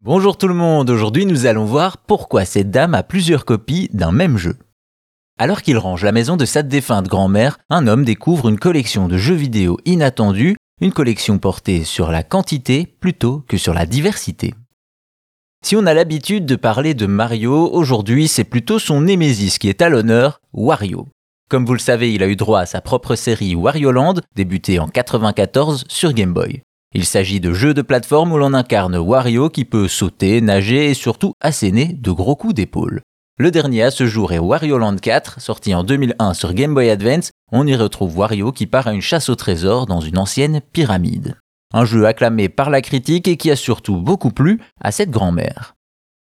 Bonjour tout le monde, aujourd'hui nous allons voir pourquoi cette dame a plusieurs copies d'un même jeu. Alors qu'il range la maison de sa défunte grand-mère, un homme découvre une collection de jeux vidéo inattendus, une collection portée sur la quantité plutôt que sur la diversité. Si on a l'habitude de parler de Mario, aujourd'hui c'est plutôt son némésis qui est à l'honneur, Wario. Comme vous le savez, il a eu droit à sa propre série Wario Land, débutée en 94 sur Game Boy. Il s'agit de jeux de plateforme où l'on incarne Wario qui peut sauter, nager et surtout asséner de gros coups d'épaule. Le dernier à ce jour est Wario Land 4, sorti en 2001 sur Game Boy Advance. On y retrouve Wario qui part à une chasse au trésor dans une ancienne pyramide. Un jeu acclamé par la critique et qui a surtout beaucoup plu à cette grand-mère.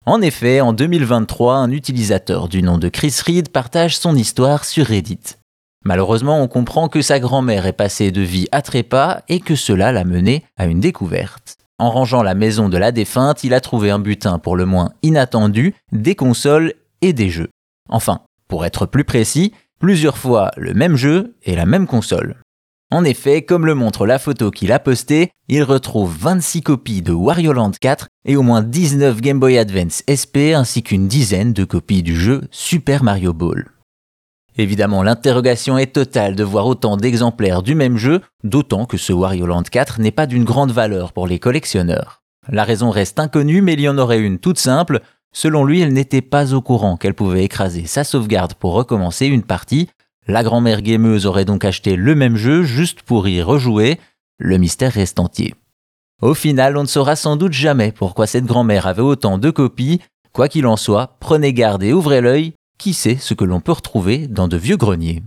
En effet, en 2023, un utilisateur du nom de Chris Reed partage son histoire sur Reddit. Malheureusement, on comprend que sa grand-mère est passée de vie à trépas et que cela l'a mené à une découverte. En rangeant la maison de la défunte, il a trouvé un butin pour le moins inattendu, des consoles et des jeux. Enfin, pour être plus précis, plusieurs fois le même jeu et la même console. En effet, comme le montre la photo qu'il a postée, il retrouve 26 copies de Wario Land 4 et au moins 19 Game Boy Advance SP ainsi qu'une dizaine de copies du jeu Super Mario Ball. Évidemment, l'interrogation est totale de voir autant d'exemplaires du même jeu, d'autant que ce Wario Land 4 n'est pas d'une grande valeur pour les collectionneurs. La raison reste inconnue, mais il y en aurait une toute simple. Selon lui, elle n'était pas au courant qu'elle pouvait écraser sa sauvegarde pour recommencer une partie. La grand-mère gameuse aurait donc acheté le même jeu juste pour y rejouer. Le mystère reste entier. Au final, on ne saura sans doute jamais pourquoi cette grand-mère avait autant de copies. Quoi qu'il en soit, prenez garde et ouvrez l'œil, qui sait ce que l'on peut retrouver dans de vieux greniers?